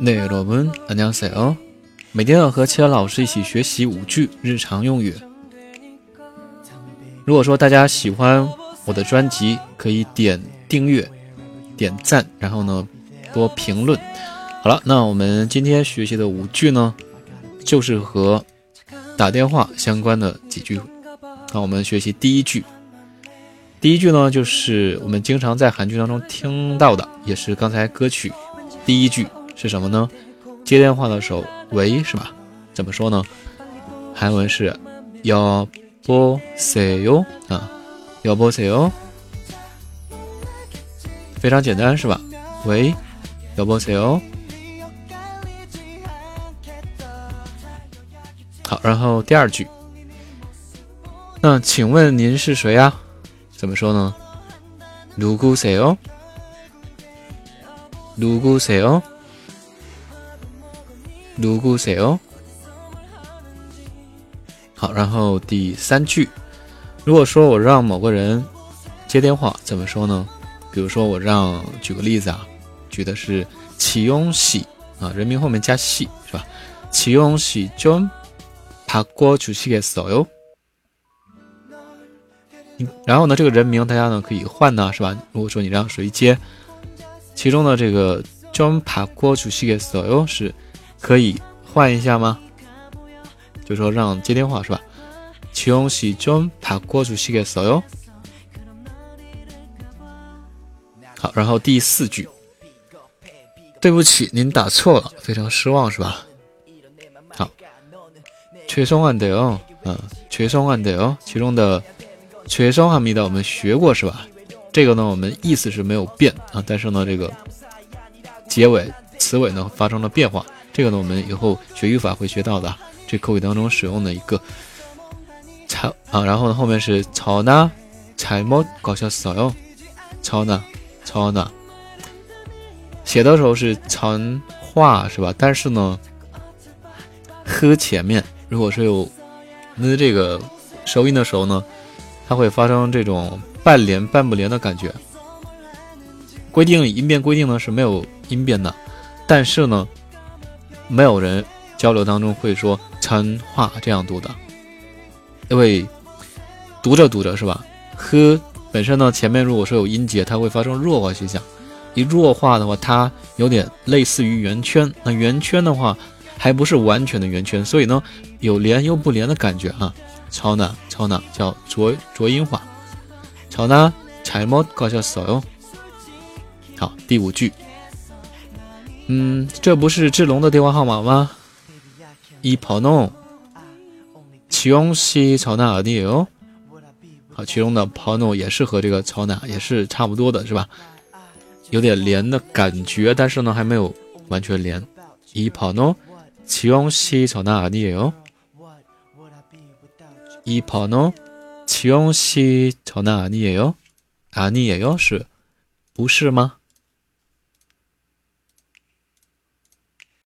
네 여러분 안녕하세요. 每天要和其他老师一起学习五句日常用语。如果说大家喜欢我的专辑，可以点订阅、点赞，然后呢多评论。好了，那我们今天学习的五句呢，就是和打电话相关的几句。那我们学习第一句。 第一句呢，就是我们经常在韩剧当中听到的，也是刚才歌曲第一句。是什么呢？接电话的时候，喂，是吧？怎么说呢？韩文是여보세 요， 啊，여보세 요， 非常简单，是吧？喂，여보세 요。 好，然后第二句，那请问您是谁呀？ 怎么说呢？누구세 요？ 누구세 요？ 누구세 요？ 好，然后第三句，如果说我让某个人接电话，怎么说呢？比如说我让，举个例子啊，举的是启用喜啊，人名后面加喜是吧？启用喜좀바꿔주시겠어 요？ 然后呢，这个人名大家呢可以换呢，是吧？如果说你让谁接，其中的这个좀바꿔주시겠어 요？ 是。可以换一下吗？就说让接电话是吧？请用시좀바꿔주시겠어 요？ 好，然后第四句，对不起，您打错了，非常失望是吧？好，죄송한데 요， 嗯，죄송한데 요， 其中的 죄송합니다我们学过是吧？这个呢，我们意思是没有变啊，但是呢，这个结尾词尾呢发生了变化。这个呢，我们以后学语法会学到的，这口语当中使用的一个“操”啊，然后呢，后面是“操呢”，잘못가셨어 요， 操呢，操呢，写的时候是长话是吧？但是呢，呵前面如果是有那这个收音的时候呢， 它会发生这种半连半不连的感觉。规定音变规定呢是没有音变的，但是呢。没有人交流当中会说“成话”这样读的，因为读着读着是吧？呵本身呢，前面如果说有音节，它会发生弱化现象。一弱化的话，它有点类似于圆圈。那圆圈的话，还不是完全的圆圈，所以呢，有连又不连的感觉啊。超呢，超呢，叫浊浊音化。超呢，잘못가셨어 요。 好，第五句。嗯，这不是志龙的电话号码吗？이번호지용씨전화아니 요？ 好，其中的번호也是和这个전화也是差不多的，是吧？有点连的感觉，但是呢还没有完全连。이번호지용씨전화아니 요？ 이번호지용씨전화아니에 요？ 아니에 요？ 是不是吗？